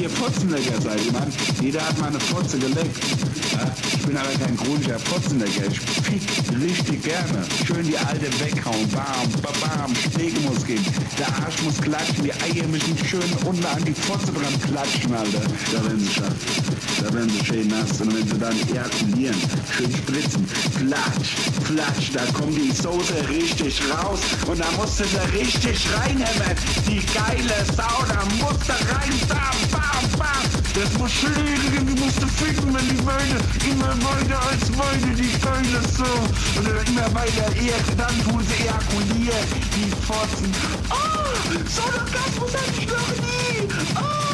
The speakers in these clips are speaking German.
ihr Fotzenlecker seid. Ich meine, jeder hat mal eine Fotze geleckt. Ja? Ich bin aber kein chronischer Fotzenlecker. Ich fick richtig gerne. Schön die alte weghauen. Bam, bam, bam. Schläge muss gehen. Der Arsch muss klatschen. Die Eier müssen schön unten an die Fotze dran klatschen, Alter. Da werden sie scharf. Da werden sie schön nass. Und wenn sie dann ejakulieren, schön spritzen. Flatsch, flatsch. Da kommt die Soße richtig raus. Und da musst du sie richtig reinhämmern. Die geile Sau, da musst du rein. Bam, bam, bam. Das muss schlägen. Die musst du ficken, wenn die Weide immer weiter als Weide. Die geile. Und dann immer weiter. eher- Dann tun sie ejakulieren. Die Fotzen. Oh, so ein Orgasmus hatte ich noch nie. Oh.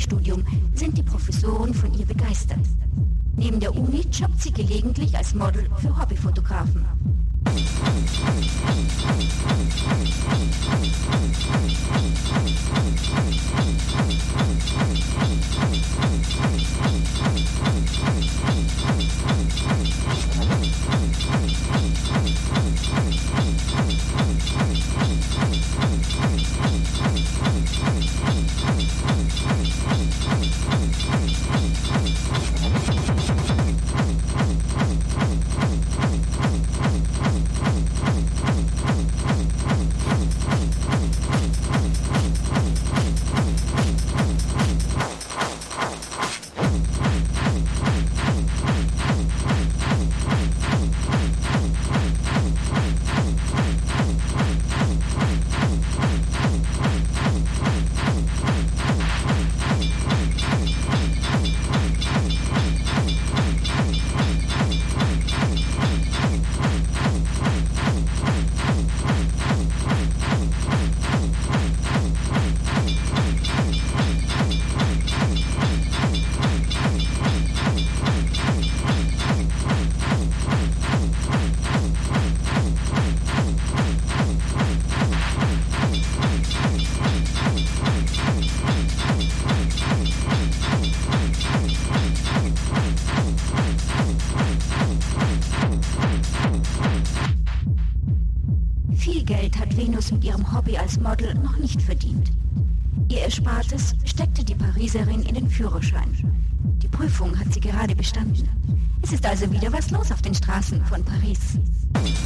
Im Biologiestudium sind die Professoren von ihr begeistert. Neben der Uni jobbt sie gelegentlich als Model für Hobbyfotografen. Model noch nicht verdient. Ihr Erspartes steckte die Pariserin in den Führerschein. Die Prüfung hat sie gerade bestanden. Es ist also wieder was los auf den Straßen von Paris. Musik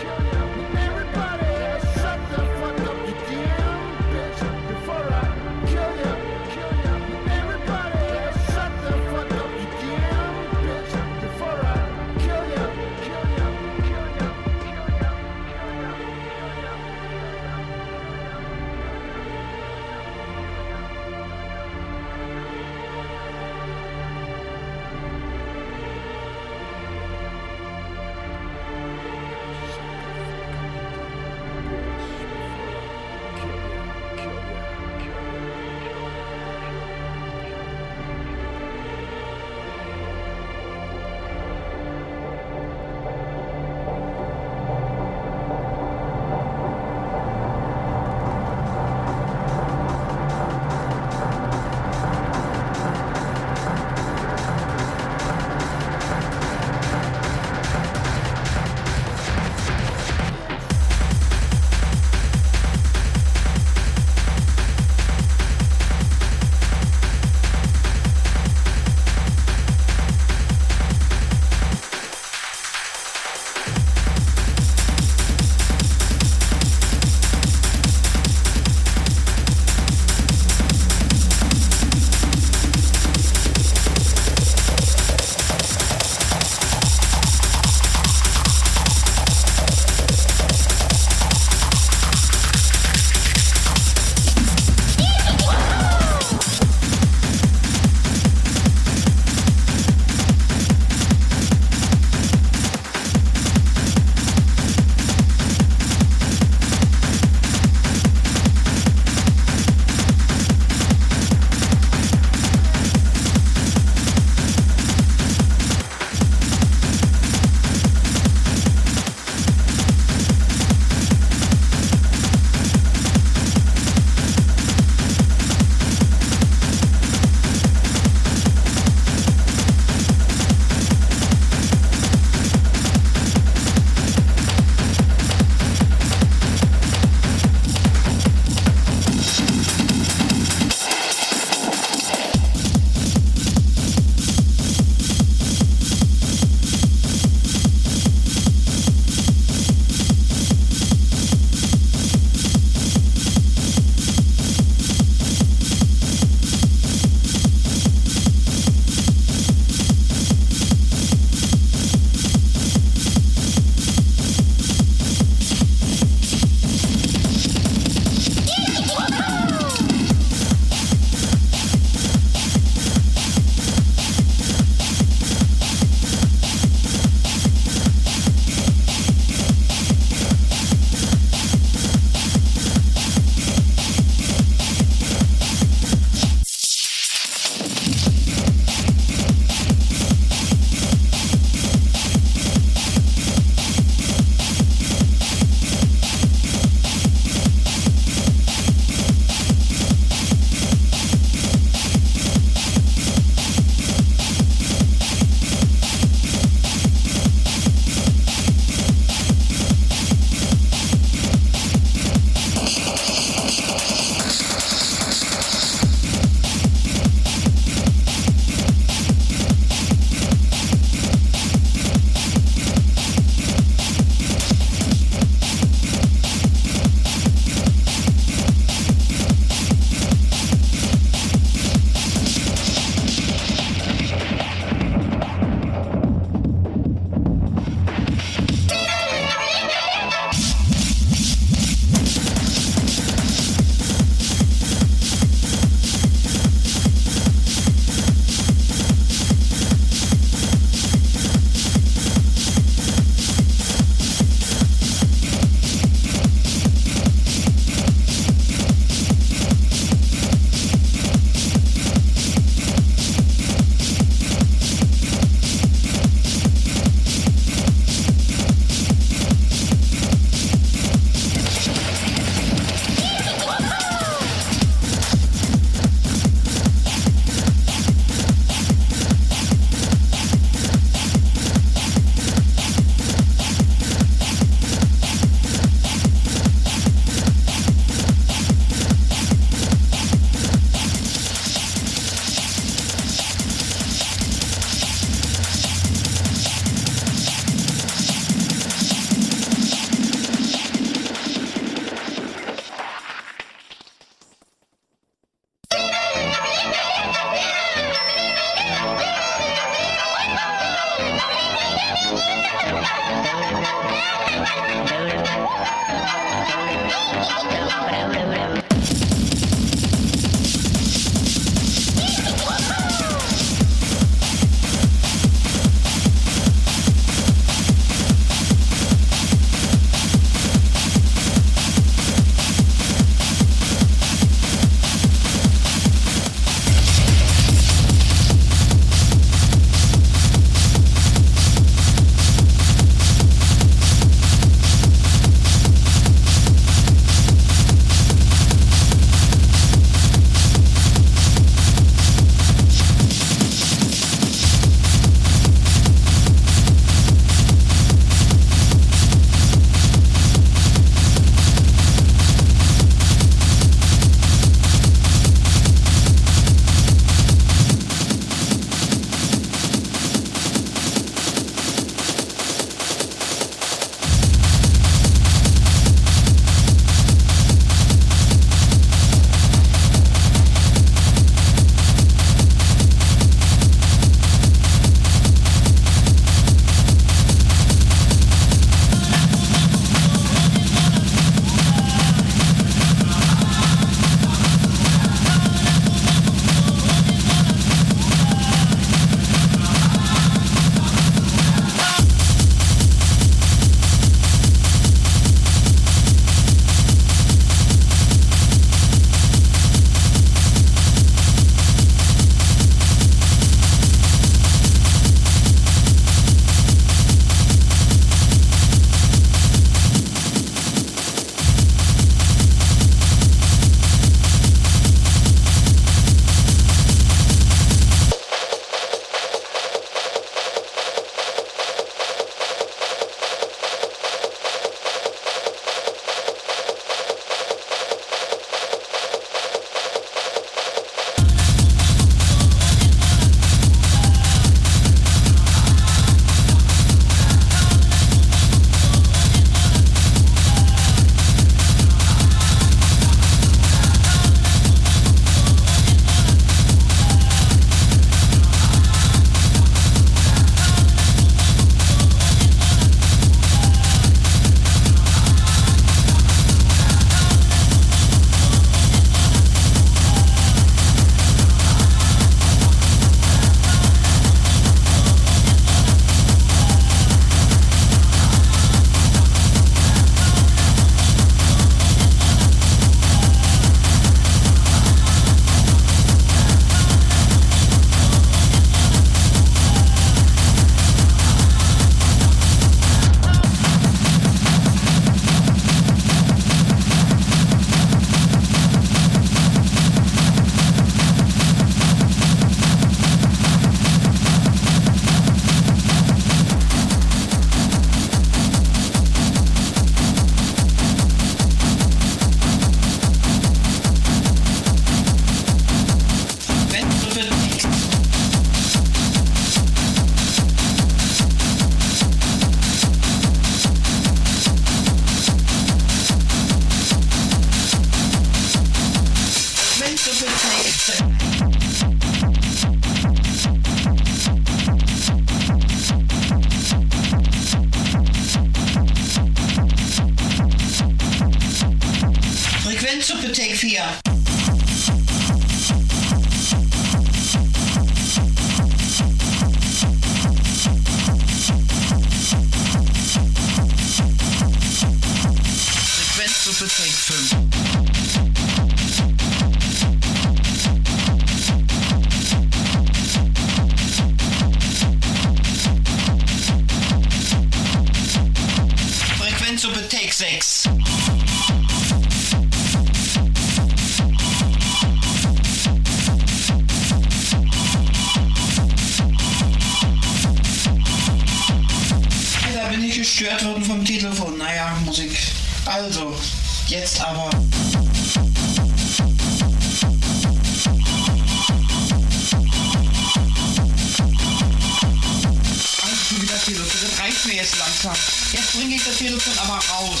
langsam. Jetzt bringe ich das Telefon aber raus.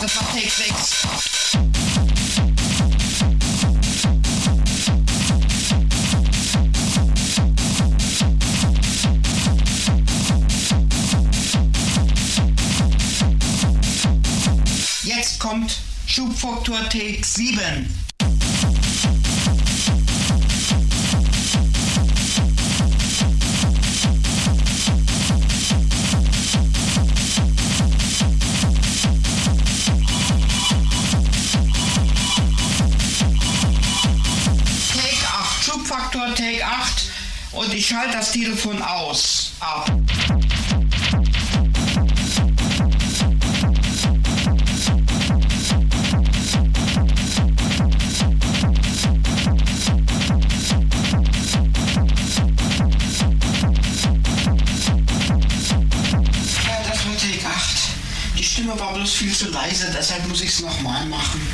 Das war Take 6. Jetzt kommt Schubfaktor Take 7. ich schalte das Telefon aus. Ab. Ja, das war Take 8. Die Stimme war bloß viel zu leise, deshalb muss ich es nochmal machen.